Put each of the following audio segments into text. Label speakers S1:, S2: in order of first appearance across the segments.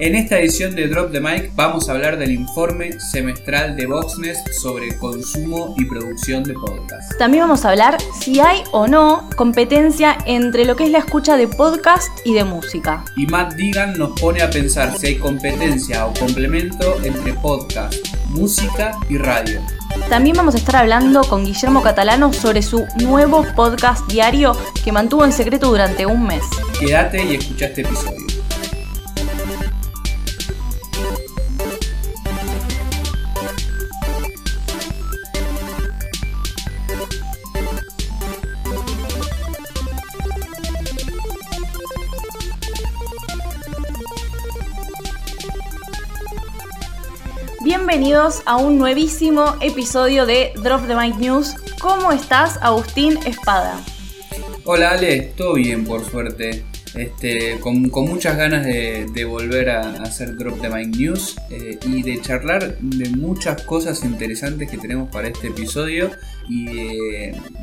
S1: En esta edición de Drop the Mic vamos a hablar del informe semestral de Voxnest sobre consumo y producción de podcast.
S2: También vamos a hablar si hay o no competencia entre lo que es la escucha de podcast y de música.
S1: Y Matt Digan nos pone a pensar si hay competencia o complemento entre podcast, música y radio.
S2: También vamos a estar hablando con Guillermo Catalano sobre su nuevo podcast diario que mantuvo en secreto durante un mes.
S1: Quédate y escucha este episodio.
S2: Bienvenidos a un nuevísimo episodio de Drop the Mic News. ¿Cómo estás, Agustín Espada?
S1: Hola Ale, todo bien por suerte. Este, con, muchas ganas de, volver a, hacer Drop the Mic News eh, y de charlar de muchas cosas interesantes que tenemos para este episodio y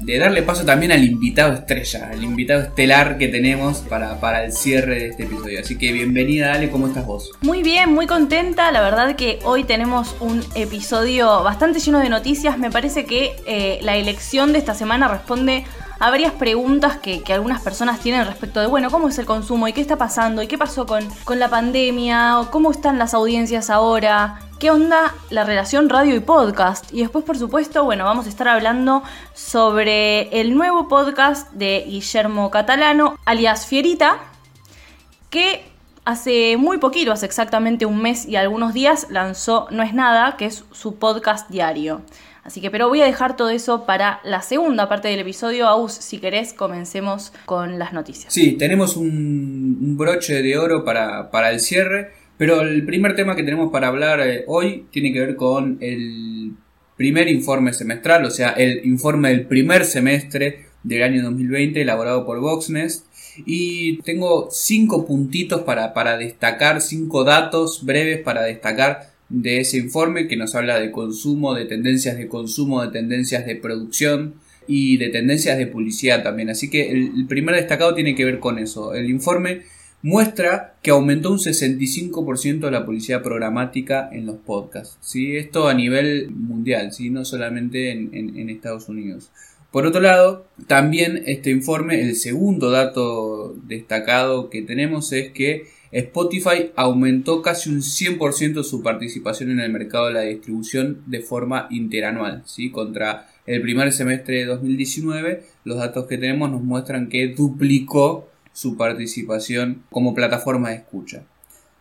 S1: de, darle paso también al invitado estrella, al invitado estelar que tenemos para, para el cierre de este episodio. Así que bienvenida Ale, ¿cómo estás vos?
S2: Muy bien, muy contenta. La verdad que hoy tenemos un episodio bastante lleno de noticias. Me parece que eh, la elección de esta semana responde a varias preguntas que, algunas personas tienen respecto de, bueno, ¿cómo es el consumo? ¿Y qué está pasando? ¿Y qué pasó con, con la pandemia? ¿Cómo están las audiencias ahora? ¿Qué onda la relación radio y podcast? Y después, por supuesto, bueno, vamos a estar hablando sobre el nuevo podcast de Guillermo Catalano, alias Fierita, que hace muy poquito, hace exactamente un mes y algunos días, lanzó No es nada, que es su podcast diario. Así que, pero voy a dejar todo eso para la segunda parte del episodio. Aus, si querés, comencemos con las noticias.
S1: Sí, tenemos un, broche de oro para, para, el cierre, pero el primer tema que tenemos para hablar eh, hoy tiene que ver con el primer informe semestral, o sea, el informe del primer semestre del año 2020 elaborado por Voxnest. Y tengo cinco puntitos para, para destacar, cinco datos breves para destacar de ese informe que nos habla de consumo, de tendencias de consumo, de tendencias de producción y de tendencias de publicidad también. Así que el, primer destacado tiene que ver con eso. El informe muestra que aumentó un 65% la publicidad programática en los podcasts. ¿sí? Esto a nivel mundial, ¿sí? no solamente en, en Estados Unidos. Por otro lado, también este informe, el segundo dato destacado que tenemos es que Spotify aumentó casi un 100% su participación en el mercado de la distribución de forma interanual, ¿sí? Contra el primer semestre de 2019, los datos que tenemos nos muestran que duplicó su participación como plataforma de escucha.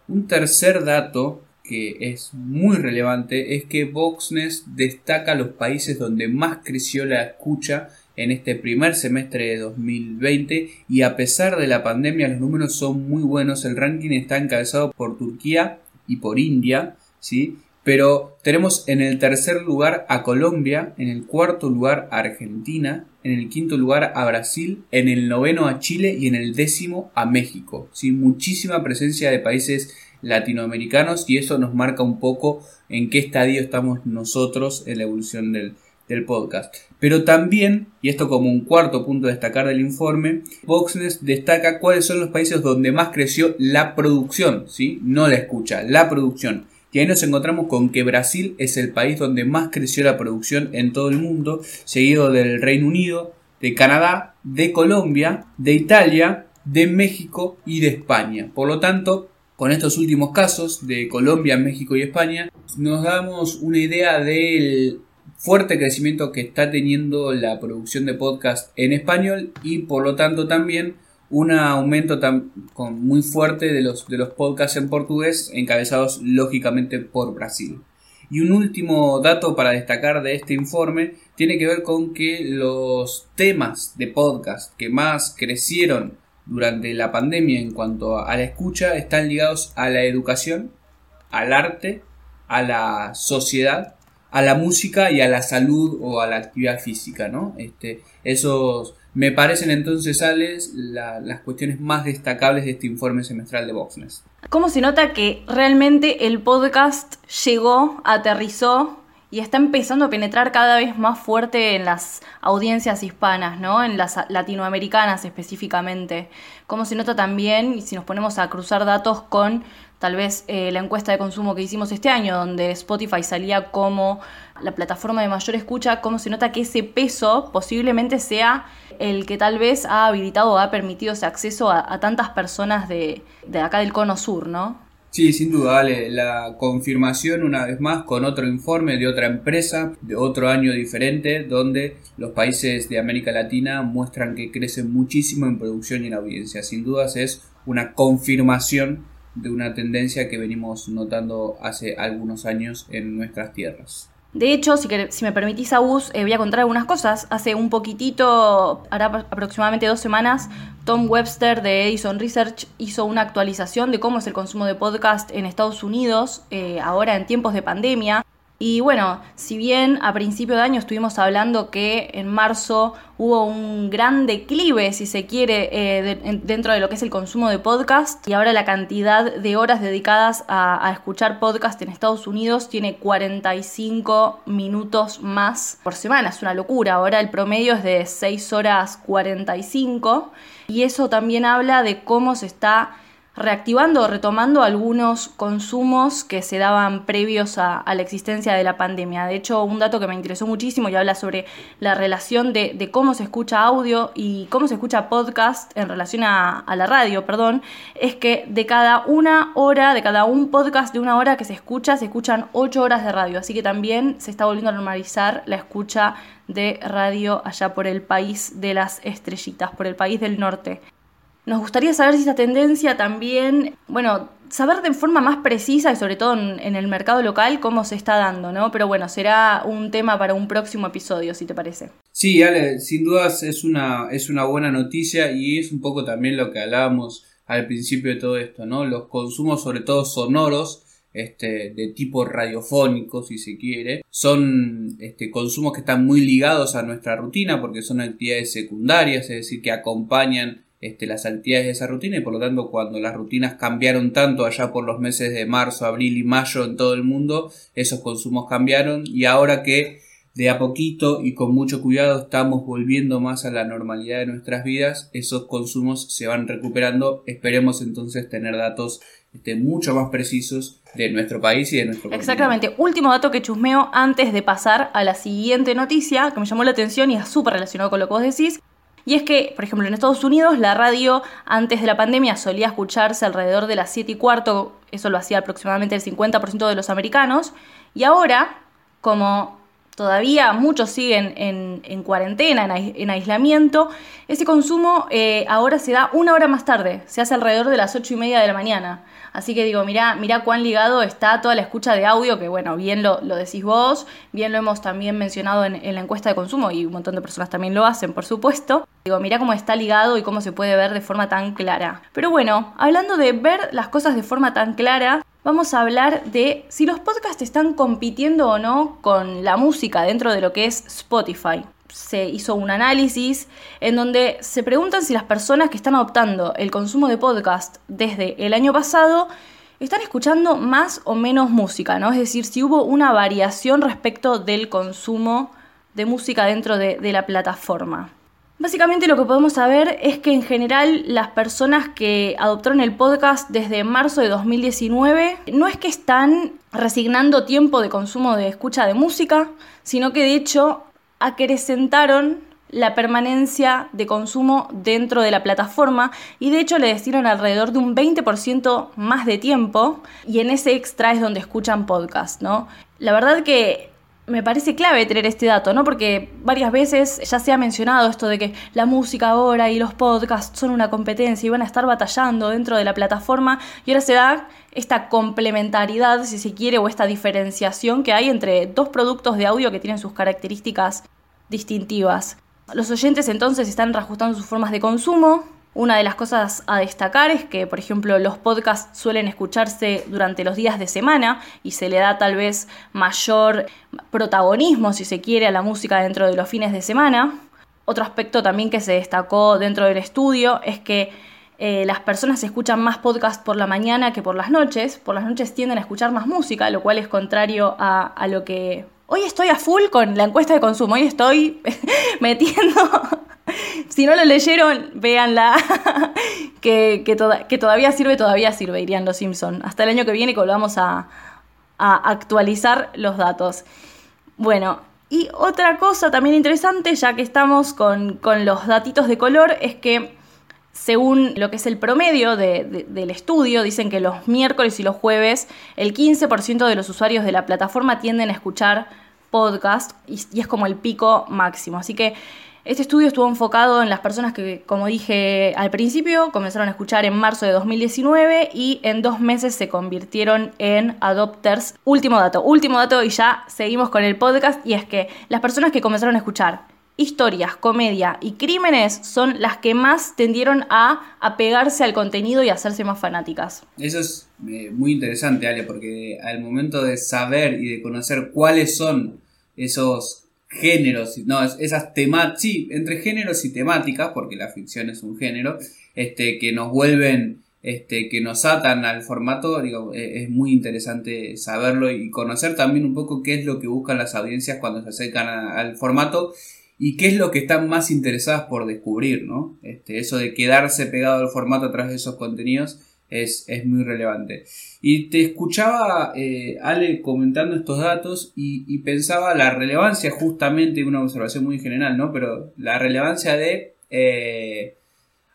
S1: Un tercer dato que es muy relevante es que Voxness destaca los países donde más creció la escucha en este primer semestre de 2020 y a pesar de la pandemia los números son muy buenos. El ranking está encabezado por Turquía y por India, ¿sí? Pero tenemos en el tercer lugar a Colombia, en el cuarto lugar a Argentina, en el quinto lugar a Brasil, en el noveno a Chile y en el décimo a México. ¿sí? Muchísima presencia de países latinoamericanos y eso nos marca un poco en qué estadio estamos nosotros en la evolución del, del podcast. Pero también, y esto como un cuarto punto a destacar del informe, Voxness destaca cuáles son los países donde más creció la producción, ¿sí? No la escucha, la producción. Y ahí nos encontramos con que Brasil es el país donde más creció la producción en todo el mundo, seguido del Reino Unido, de Canadá, de Colombia, de Italia, de México y de España. Por lo tanto, con estos últimos casos de Colombia, México y España, nos damos una idea del fuerte crecimiento que está teniendo la producción de podcast en español y por lo tanto también un aumento tan, muy fuerte de los, de los podcasts en portugués encabezados lógicamente por Brasil. Y un último dato para destacar de este informe tiene que ver con que los temas de podcast que más crecieron durante la pandemia en cuanto a la escucha están ligados a la educación, al arte, a la sociedad a la música y a la salud o a la actividad física, ¿no? Este, esos me parecen entonces, Alex, las cuestiones más destacables de este informe semestral de Voxness.
S2: ¿Cómo se nota que realmente el podcast llegó, aterrizó y está empezando a penetrar cada vez más fuerte en las audiencias hispanas, ¿no? En las latinoamericanas específicamente. Como se nota también, y si nos ponemos a cruzar datos con tal vez eh, la encuesta de consumo que hicimos este año, donde Spotify salía como la plataforma de mayor escucha, cómo se nota que ese peso posiblemente sea el que tal vez ha habilitado o ha permitido ese acceso a, tantas personas de, de acá del cono sur, ¿no?
S1: Sí, sin duda, vale. La confirmación una vez más con otro informe de otra empresa, de otro año diferente, donde los países de América Latina muestran que crecen muchísimo en producción y en audiencia. Sin dudas es una confirmación de una tendencia que venimos notando hace algunos años en nuestras tierras.
S2: De hecho, si, si me permitís, Agus, eh, voy a contar algunas cosas. Hace un poquitito, hará aproximadamente dos semanas, Tom Webster de Edison Research hizo una actualización de cómo es el consumo de podcast en Estados Unidos, eh, ahora en tiempos de pandemia. Y bueno, si bien a principio de año estuvimos hablando que en marzo hubo un gran declive, si se quiere, eh, dentro de lo que es el consumo de podcast, y ahora la cantidad de horas dedicadas a, a, escuchar podcast en Estados Unidos tiene 45 minutos más por semana, es una locura, ahora el promedio es de 6 horas 45, y eso también habla de cómo se está reactivando o retomando algunos consumos que se daban previos a, la existencia de la pandemia. De hecho, un dato que me interesó muchísimo y habla sobre la relación de, cómo se escucha audio y cómo se escucha podcast en relación a, la radio, perdón, es que de cada una hora, de cada un podcast de una hora que se escucha, se escuchan ocho horas de radio. Así que también se está volviendo a normalizar la escucha de radio allá por el país de las estrellitas, por el país del norte. Nos gustaría saber si esta tendencia también, bueno, saber de forma más precisa y sobre todo en, el mercado local cómo se está dando, ¿no? Pero bueno, será un tema para un próximo episodio, si te parece.
S1: Sí, Ale, sin dudas es una, es una buena noticia y es un poco también lo que hablábamos al principio de todo esto, ¿no? Los consumos, sobre todo sonoros, este, de tipo radiofónico, si se quiere, son este, consumos que están muy ligados a nuestra rutina porque son actividades secundarias, es decir, que acompañan este, las actividades de esa rutina y por lo tanto cuando las rutinas cambiaron tanto allá por los meses de marzo, abril y mayo en todo el mundo, esos consumos cambiaron y ahora que de a poquito y con mucho cuidado estamos volviendo más a la normalidad de nuestras vidas, esos consumos se van recuperando, esperemos entonces tener datos este, mucho más precisos de nuestro país y de nuestro
S2: Exactamente. Último dato que chusmeo antes de pasar a la siguiente noticia que me llamó la atención y es súper relacionado con lo que vos decís. Y es que, por ejemplo, en Estados Unidos la radio antes de la pandemia solía escucharse alrededor de las 7 y cuarto, eso lo hacía aproximadamente el 50% de los americanos, y ahora, como todavía muchos siguen en, cuarentena, en, aislamiento, ese consumo eh, ahora se da una hora más tarde, se hace alrededor de las 8 y media de la mañana. Así que digo, mira, mira cuán ligado está toda la escucha de audio, que bueno, bien lo, decís vos, bien lo hemos también mencionado en, la encuesta de consumo y un montón de personas también lo hacen, por supuesto. Digo, mira cómo está ligado y cómo se puede ver de forma tan clara. Pero bueno, hablando de ver las cosas de forma tan clara, vamos a hablar de si los podcasts están compitiendo o no con la música dentro de lo que es Spotify se hizo un análisis en donde se preguntan si las personas que están adoptando el consumo de podcast desde el año pasado están escuchando más o menos música, ¿no? Es decir, si hubo una variación respecto del consumo de música dentro de, de la plataforma. Básicamente lo que podemos saber es que en general las personas que adoptaron el podcast desde marzo de 2019 no es que están resignando tiempo de consumo de escucha de música, sino que de hecho acrecentaron la permanencia de consumo dentro de la plataforma y de hecho le destinaron alrededor de un 20% más de tiempo y en ese extra es donde escuchan podcast, ¿no? La verdad que me parece clave tener este dato, ¿no? Porque varias veces ya se ha mencionado esto de que la música ahora y los podcasts son una competencia y van a estar batallando dentro de la plataforma y ahora se da esta complementariedad, si se quiere, o esta diferenciación que hay entre dos productos de audio que tienen sus características distintivas. Los oyentes entonces están reajustando sus formas de consumo, una de las cosas a destacar es que, por ejemplo, los podcasts suelen escucharse durante los días de semana y se le da tal vez mayor protagonismo, si se quiere, a la música dentro de los fines de semana. Otro aspecto también que se destacó dentro del estudio es que eh, las personas escuchan más podcasts por la mañana que por las noches. Por las noches tienden a escuchar más música, lo cual es contrario a, lo que Hoy estoy a full con la encuesta de consumo, hoy estoy metiendo... si no lo leyeron, véanla, que, que, todavía sirve, todavía sirve, irían los Simpson. Hasta el año que viene que volvamos a, a actualizar los datos. Bueno, y otra cosa también interesante, ya que estamos con, los datitos de color, es que según lo que es el promedio del estudio, dicen que los miércoles y los jueves el 15% de los usuarios de la plataforma tienden a escuchar podcast y, y es como el pico máximo. Así que este estudio estuvo enfocado en las personas que, como dije al principio, comenzaron a escuchar en marzo de 2019 y en dos meses se convirtieron en adopters. Último dato, último dato y ya seguimos con el podcast y es que las personas que comenzaron a escuchar historias, comedia y crímenes son las que más tendieron a apegarse al contenido y hacerse más fanáticas.
S1: Eso es eh, muy interesante, Ale, porque al momento de saber y de conocer cuáles son esos géneros, no, esas temáticas, sí, entre géneros y temáticas, porque la ficción es un género, este, que nos vuelven, este, que nos atan al formato, digo, e, es muy interesante saberlo y conocer también un poco qué es lo que buscan las audiencias cuando se acercan al formato y qué es lo que están más interesadas por descubrir, ¿no? Este, eso de quedarse pegado al formato a través de esos contenidos es, muy relevante. Y te escuchaba, eh, Ale, comentando estos datos y, pensaba la relevancia justamente, una observación muy general, ¿no? Pero la relevancia de eh,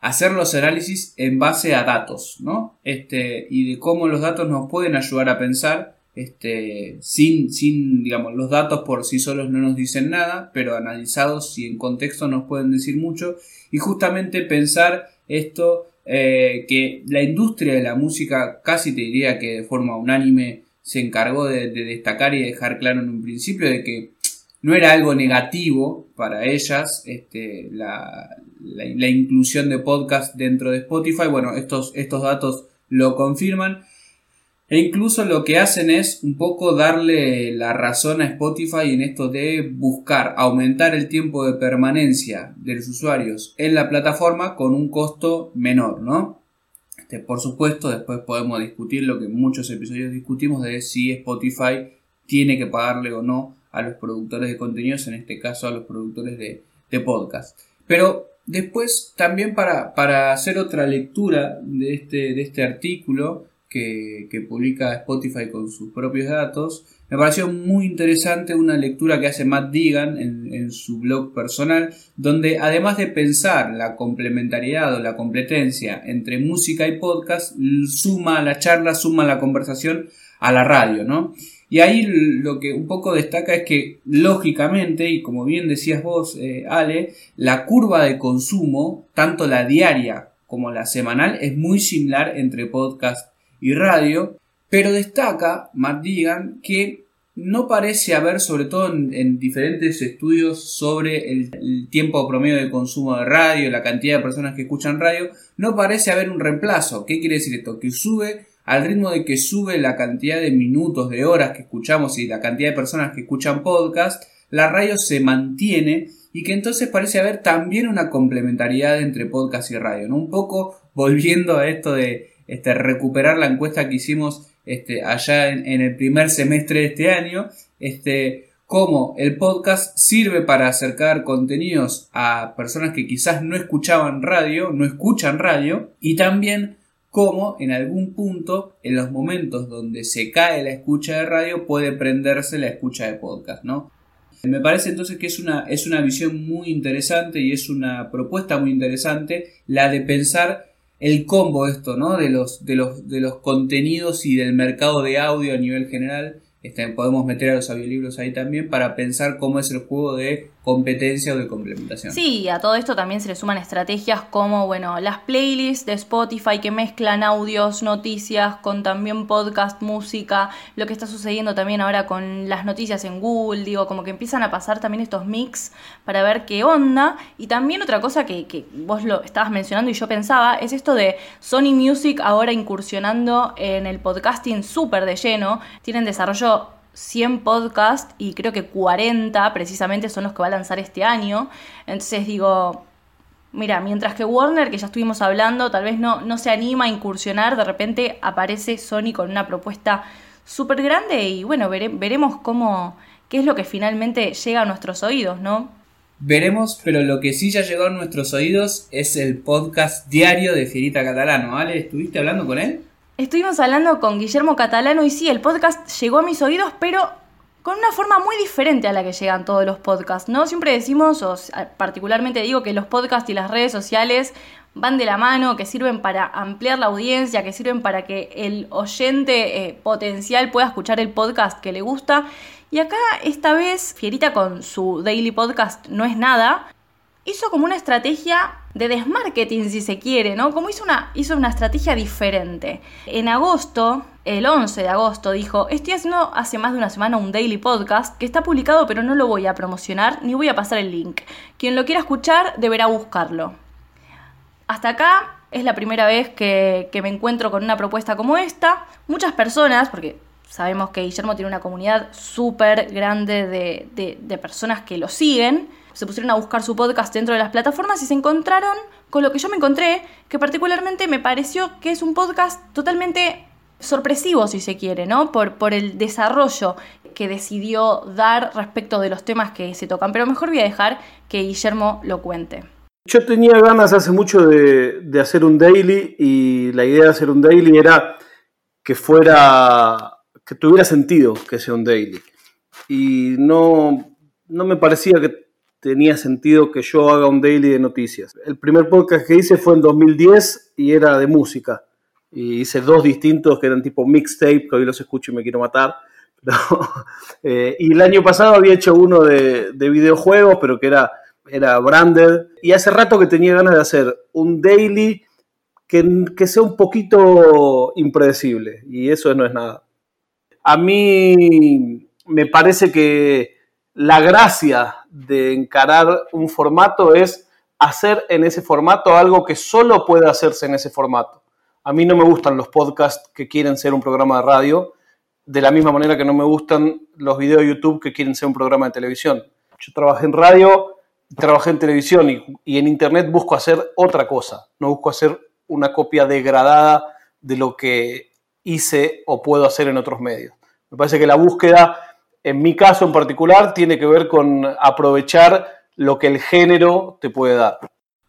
S1: hacer los análisis en base a datos, ¿no? Este, y de cómo los datos nos pueden ayudar a pensar, este, sin, sin, digamos, los datos por sí solos no nos dicen nada, pero analizados y en contexto nos pueden decir mucho. Y justamente pensar esto eh, que la industria de la música casi te diría que de forma unánime se encargó de, destacar y dejar claro en un principio de que no era algo negativo para ellas este, la, la, inclusión de podcast dentro de Spotify. Bueno, estos, estos datos lo confirman. E incluso lo que hacen es un poco darle la razón a Spotify en esto de buscar aumentar el tiempo de permanencia de los usuarios en la plataforma con un costo menor, ¿no? Este, por supuesto, después podemos discutir lo que en muchos episodios discutimos de si Spotify tiene que pagarle o no a los productores de contenidos, en este caso a los productores de, podcast. Pero después también para, para hacer otra lectura de este, de este artículo, que, publica Spotify con sus propios datos. Me pareció muy interesante una lectura que hace Matt Deegan en, su blog personal, donde además de pensar la complementariedad o la competencia entre música y podcast, suma la charla, suma la conversación a la radio, ¿no? Y ahí lo que un poco destaca es que, lógicamente, y como bien decías vos, eh, Ale, la curva de consumo, tanto la diaria como la semanal, es muy similar entre podcast y radio, pero destaca Matt Deegan que no parece haber, sobre todo en, diferentes estudios sobre el, tiempo promedio de consumo de radio, la cantidad de personas que escuchan radio, no parece haber un reemplazo. ¿Qué quiere decir esto? Que sube al ritmo de que sube la cantidad de minutos, de horas que escuchamos y la cantidad de personas que escuchan podcast, la radio se mantiene y que entonces parece haber también una complementariedad entre podcast y radio. Un poco volviendo a esto de este, recuperar la encuesta que hicimos este, allá en, el primer semestre de este año, este, cómo el podcast sirve para acercar contenidos a personas que quizás no escuchaban radio, no escuchan radio, y también cómo en algún punto, en los momentos donde se cae la escucha de radio, puede prenderse la escucha de podcast, ¿no? Me parece entonces que es una, es una visión muy interesante y es una propuesta muy interesante la de pensar el combo esto, ¿no? De los, de los, de los contenidos y del mercado de audio a nivel general. Este, podemos meter a los audiolibros ahí también para pensar cómo es el juego de competencia o de complementación.
S2: Sí, a todo esto también se le suman estrategias como, bueno, las playlists de Spotify que mezclan audios, noticias con también podcast, música, lo que está sucediendo también ahora con las noticias en Google, digo, como que empiezan a pasar también estos mix para ver qué onda. Y también otra cosa que, que vos lo estabas mencionando y yo pensaba, es esto de Sony Music ahora incursionando en el podcasting súper de lleno, tienen desarrollo 100 podcasts y creo que 40 precisamente son los que va a lanzar este año. Entonces digo, mira, mientras que Warner, que ya estuvimos hablando, tal vez no, no se anima a incursionar, de repente aparece Sony con una propuesta súper grande y bueno, veremos cómo, qué es lo que finalmente llega a nuestros oídos, ¿no?
S1: Veremos, pero lo que sí ya llegó a nuestros oídos es el podcast diario de Fierita Catalano. ¿Vale? ¿Estuviste hablando con él?
S2: Estuvimos hablando con Guillermo Catalano y sí, el podcast llegó a mis oídos, pero con una forma muy diferente a la que llegan todos los podcasts, ¿no? Siempre decimos, o particularmente digo, que los podcasts y las redes sociales van de la mano, que sirven para ampliar la audiencia, que sirven para que el oyente eh, potencial pueda escuchar el podcast que le gusta. Y acá esta vez Fierita con su daily podcast No es nada, hizo como una estrategia de desmarketing si se quiere, ¿no? Como hizo una, hizo una estrategia diferente. En agosto, el 11 de agosto, dijo, estoy haciendo hace más de una semana un daily podcast que está publicado pero no lo voy a promocionar ni voy a pasar el link. Quien lo quiera escuchar deberá buscarlo. Hasta acá es la primera vez que, me encuentro con una propuesta como esta. Muchas personas, porque sabemos que Guillermo tiene una comunidad súper grande de, de, personas que lo siguen, se pusieron a buscar su podcast dentro de las plataformas y se encontraron con lo que yo me encontré, que particularmente me pareció que es un podcast totalmente sorpresivo, si se quiere, ¿no? Por, por el desarrollo que decidió dar respecto de los temas que se tocan. Pero mejor voy a dejar que Guillermo lo cuente.
S3: Yo tenía ganas hace mucho de, hacer un daily y la idea de hacer un daily era que fuera, que tuviera sentido que sea un daily. Y no, no me parecía que tenía sentido que yo haga un daily de noticias. El primer podcast que hice fue en 2010 y era de música. Y hice dos distintos que eran tipo mixtape, que hoy los escucho y me quiero matar. Eh, y el año pasado había hecho uno de, de videojuegos, pero que era era branded. Y hace rato que tenía ganas de hacer un daily que, que sea un poquito impredecible. Y eso no es nada. A mí me parece que la gracia de encarar un formato es hacer en ese formato algo que solo puede hacerse en ese formato. A mí no me gustan los podcasts que quieren ser un programa de radio, de la misma manera que no me gustan los videos de YouTube que quieren ser un programa de televisión. Yo trabajé en radio trabajé en televisión y, en internet busco hacer otra cosa, no busco hacer una copia degradada de lo que hice o puedo hacer en otros medios. Me parece que la búsqueda, en mi caso en particular, tiene que ver con aprovechar lo que el género te puede dar.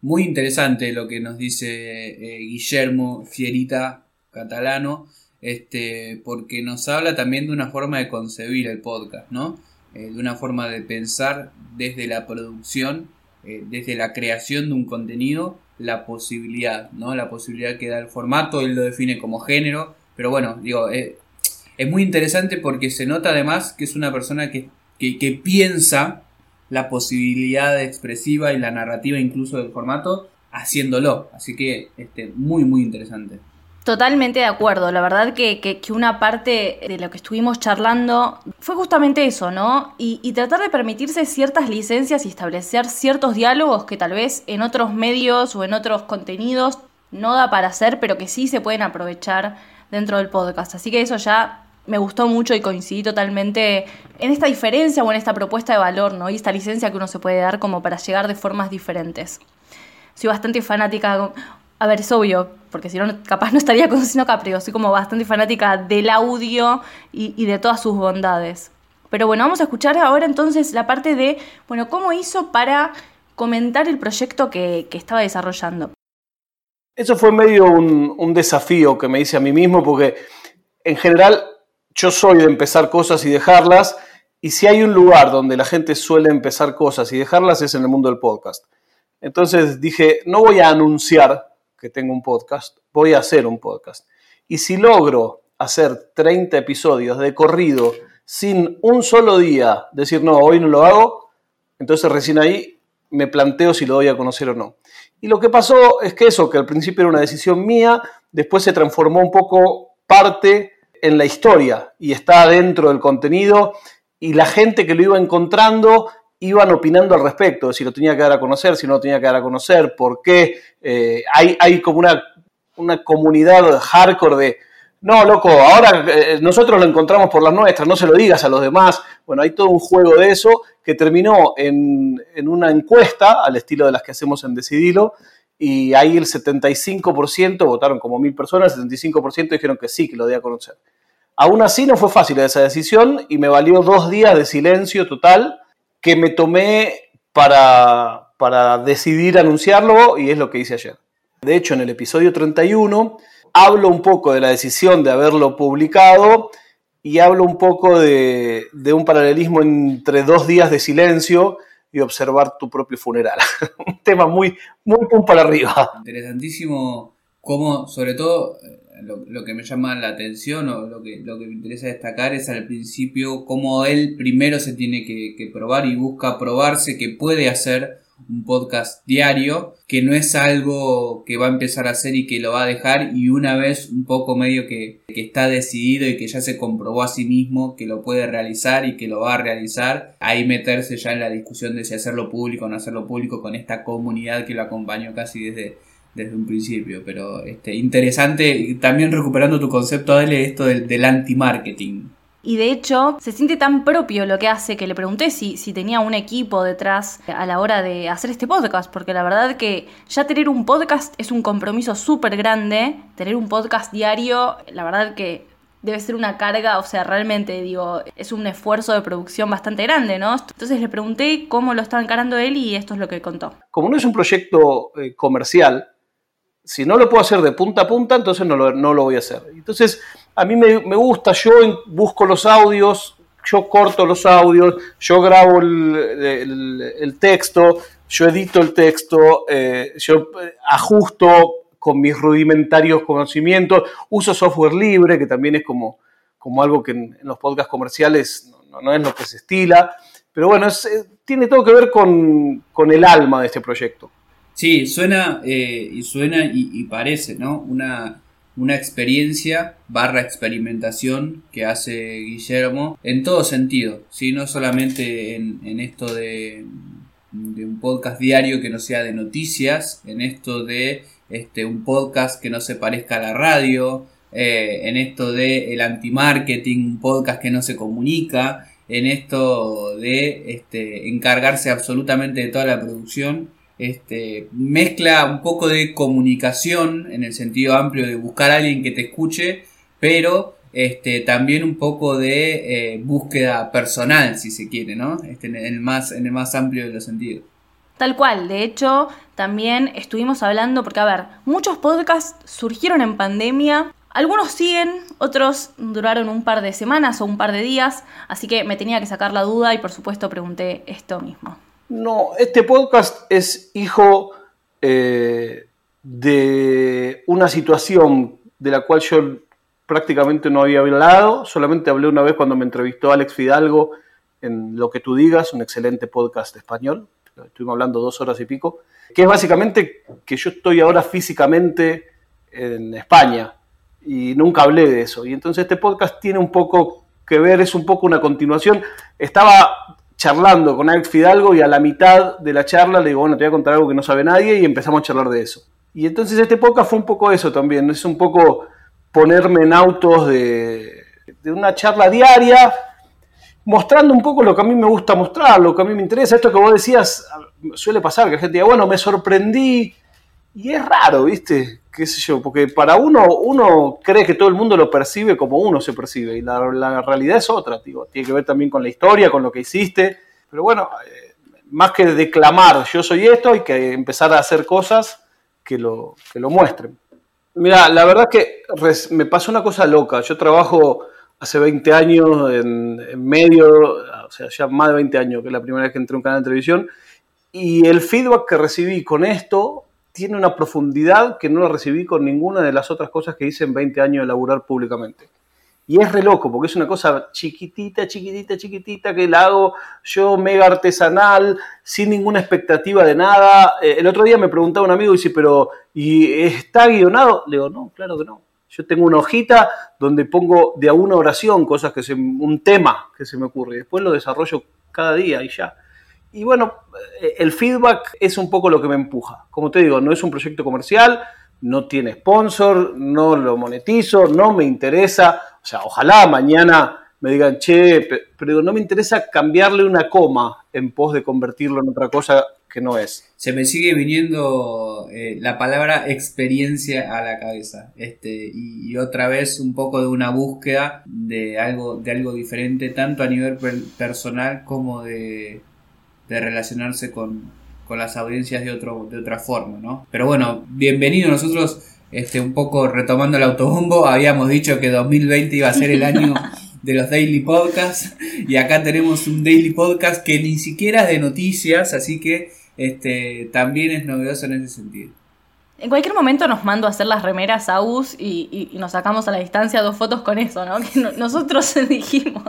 S1: Muy interesante lo que nos dice eh, Guillermo Fierita Catalano, este, porque nos habla también de una forma de concebir el podcast, ¿no? Eh, de una forma de pensar desde la producción, eh, desde la creación de un contenido, la posibilidad, ¿no? La posibilidad que da el formato, él lo define como género, pero bueno, digo, eh, es muy interesante porque se nota además que es una persona que, que, piensa la posibilidad expresiva y la narrativa incluso del formato haciéndolo, así que este, muy muy interesante.
S2: Totalmente de acuerdo. La verdad que, una parte de lo que estuvimos charlando fue justamente eso, ¿no? Y, tratar de permitirse ciertas licencias y establecer ciertos diálogos que tal vez en otros medios o en otros contenidos no da para hacer, pero que sí se pueden aprovechar dentro del podcast. Así que eso ya me gustó mucho y coincidí totalmente en esta diferencia o en esta propuesta de valor, ¿no? Y esta licencia que uno se puede dar como para llegar de formas diferentes. Soy bastante fanática a ver, es obvio, porque si no, capaz no estaría conociendo Caprio. Soy como bastante fanática del audio y, de todas sus bondades. Pero bueno, vamos a escuchar ahora entonces la parte de, bueno, cómo hizo para comentar el proyecto que, estaba desarrollando.
S3: Eso fue medio un, desafío que me hice a mí mismo, porque en general yo soy de empezar cosas y dejarlas, y si hay un lugar donde la gente suele empezar cosas y dejarlas es en el mundo del podcast. Entonces dije, no voy a anunciar que tengo un podcast, voy a hacer un podcast. Y si logro hacer 30 episodios de corrido sin un solo día decir, no, hoy no lo hago, entonces recién ahí me planteo si lo doy a conocer o no. Y lo que pasó es que eso, que al principio era una decisión mía, después se transformó un poco parte en la historia y está dentro del contenido y la gente que lo iba encontrando iban opinando al respecto, de si lo tenía que dar a conocer, si no lo tenía que dar a conocer, por qué. Eh, hay, hay como una, una comunidad hardcore de, no, loco, ahora eh, nosotros lo encontramos por las nuestras, no se lo digas a los demás. Bueno, hay todo un juego de eso que terminó en, en una encuesta al estilo de las que hacemos en Decidilo, y ahí el 75% votaron como mil personas, el 75% dijeron que sí, que lo dé a conocer. Aún así no fue fácil esa decisión y me valió dos días de silencio total que me tomé para, para decidir anunciarlo y es lo que hice ayer. De hecho, en el episodio 31 hablo un poco de la decisión de haberlo publicado y hablo un poco de, un paralelismo entre dos días de silencio y observar tu propio funeral. un tema muy, muy pum para arriba.
S1: Interesantísimo cómo, sobre todo, eh, lo, que me llama la atención o lo que, lo que me interesa destacar es al principio cómo él primero se tiene que, que probar y busca probarse que puede hacer un podcast diario, que no es algo que va a empezar a hacer y que lo va a dejar y una vez un poco medio que, está decidido y que ya se comprobó a sí mismo que lo puede realizar y que lo va a realizar, ahí meterse ya en la discusión de si hacerlo público o no hacerlo público con esta comunidad que lo acompañó casi desde, desde un principio. Pero este, interesante, también recuperando tu concepto, dale esto del, del anti-marketing.
S2: Y de hecho, se siente tan propio lo que hace que le pregunté si, si tenía un equipo detrás a la hora de hacer este podcast, porque la verdad que ya tener un podcast es un compromiso súper grande, tener un podcast diario, la verdad que debe ser una carga, o sea, realmente digo, es un esfuerzo de producción bastante grande, ¿no? Entonces le pregunté cómo lo estaba encarando él y esto es lo que contó.
S3: Como no es un proyecto eh, comercial, si no lo puedo hacer de punta a punta, entonces no lo, no lo voy a hacer. Entonces, a mí me, gusta, yo busco los audios, yo corto los audios, yo grabo el, texto, yo edito el texto, eh, yo eh, ajusto con mis rudimentarios conocimientos, uso software libre, que también es como, como algo que en, los podcasts comerciales no, es lo que se estila, pero bueno, eh, tiene todo que ver con, el alma de este proyecto.
S1: Sí, suena y suena y, parece, ¿no? Una, una experiencia barra experimentación que hace Guillermo en todo sentido, ¿sí? no solamente en, esto de, un podcast diario que no sea de noticias, en esto de este, un podcast que no se parezca a la radio, eh, en esto de el anti-marketing, un podcast que no se comunica, en esto de este, encargarse absolutamente de toda la producción este, mezcla un poco de comunicación en el sentido amplio de buscar a alguien que te escuche, pero este, también un poco de eh, búsqueda personal, si se quiere, ¿no? Este, en, el más, en el más amplio de los sentidos.
S2: Tal cual, de hecho, también estuvimos hablando, porque a ver, muchos podcasts surgieron en pandemia, algunos siguen, otros duraron un par de semanas o un par de días, así que me tenía que sacar la duda y por supuesto pregunté esto mismo.
S3: No, este podcast es hijo eh, de una situación de la cual yo prácticamente no había hablado, solamente hablé una vez cuando me entrevistó Alex Fidalgo en Lo que tú digas, un excelente podcast español, estuvimos hablando dos horas y pico, que es básicamente que yo estoy ahora físicamente en España y nunca hablé de eso. Y entonces este podcast tiene un poco que ver, es un poco una continuación. Estaba charlando con Alex Fidalgo y a la mitad de la charla le digo, bueno, te voy a contar algo que no sabe nadie y empezamos a charlar de eso. Y entonces este podcast fue un poco eso también, es un poco ponerme en autos de, una charla diaria, mostrando un poco lo que a mí me gusta mostrar, lo que a mí me interesa. Esto que vos decías, suele pasar, que la gente diga, bueno, me sorprendí. Y es raro, ¿viste? qué sé yo, porque para uno, uno cree que todo el mundo lo percibe como uno se percibe, y la, realidad es otra, digo, tiene que ver también con la historia, con lo que hiciste, pero bueno, eh, más que declamar yo soy esto, hay que empezar a hacer cosas que lo, que lo muestren. Mira, la verdad que me pasó una cosa loca, yo trabajo hace 20 años en, en medio, o sea, ya más de 20 años, que es la primera vez que entré a un canal de televisión, y el feedback que recibí con esto tiene una profundidad que no la recibí con ninguna de las otras cosas que hice en 20 años de laburar públicamente. Y es re loco, porque es una cosa chiquitita, chiquitita, chiquitita, que la hago yo mega artesanal, sin ninguna expectativa de nada. Eh, el otro día me preguntaba un amigo y dice, pero ¿y está guionado? Le digo, no, claro que no. Yo tengo una hojita donde pongo de a una oración cosas que se, un tema que se me ocurre. Y después lo desarrollo cada día y ya. Y bueno, eh, el feedback es un poco lo que me empuja. Como te digo, no es un proyecto comercial, no tiene sponsor, no lo monetizo, no me interesa. O sea, ojalá mañana me digan, che, pero no me interesa cambiarle una coma en pos de convertirlo en otra cosa que no es.
S1: Se me sigue viniendo eh, la palabra experiencia a la cabeza. Este, y, otra vez un poco de una búsqueda de algo, de algo diferente, tanto a nivel personal como de, de relacionarse con, con, las audiencias de, otro, de otra forma, ¿no? Pero bueno, bienvenido nosotros. Este, un poco retomando el autobombo, habíamos dicho que 2020 iba a ser el año de los daily podcasts y acá tenemos un daily podcast que ni siquiera es de noticias, así que este, también es novedoso en ese sentido.
S2: En cualquier momento nos mando a hacer las remeras a US y, nos sacamos a la distancia dos fotos con eso, ¿no? Que nosotros dijimos.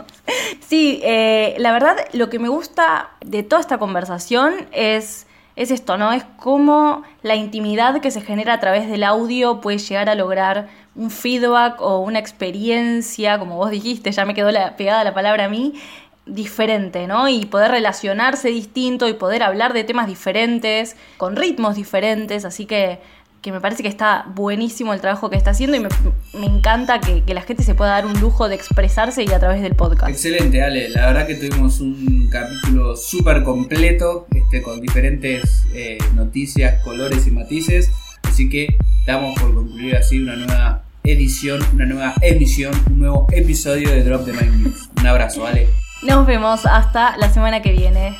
S2: Sí, eh, la verdad lo que me gusta de toda esta conversación es, es esto, ¿no? Es cómo la intimidad que se genera a través del audio puede llegar a lograr un feedback o una experiencia, como vos dijiste, ya me quedó pegada la palabra a mí, diferente, ¿no? Y poder relacionarse distinto y poder hablar de temas diferentes, con ritmos diferentes, así que, que me parece que está buenísimo el trabajo que está haciendo y me, encanta que, la gente se pueda dar un lujo de expresarse y a través del podcast.
S1: Excelente, Ale, la verdad que tuvimos un capítulo súper completo, este, con diferentes eh, noticias, colores y matices, así que damos por concluir así una nueva edición, una nueva emisión, un nuevo episodio de Drop the Mind News. Un abrazo, ¿vale?
S2: Nos vemos hasta la semana que viene.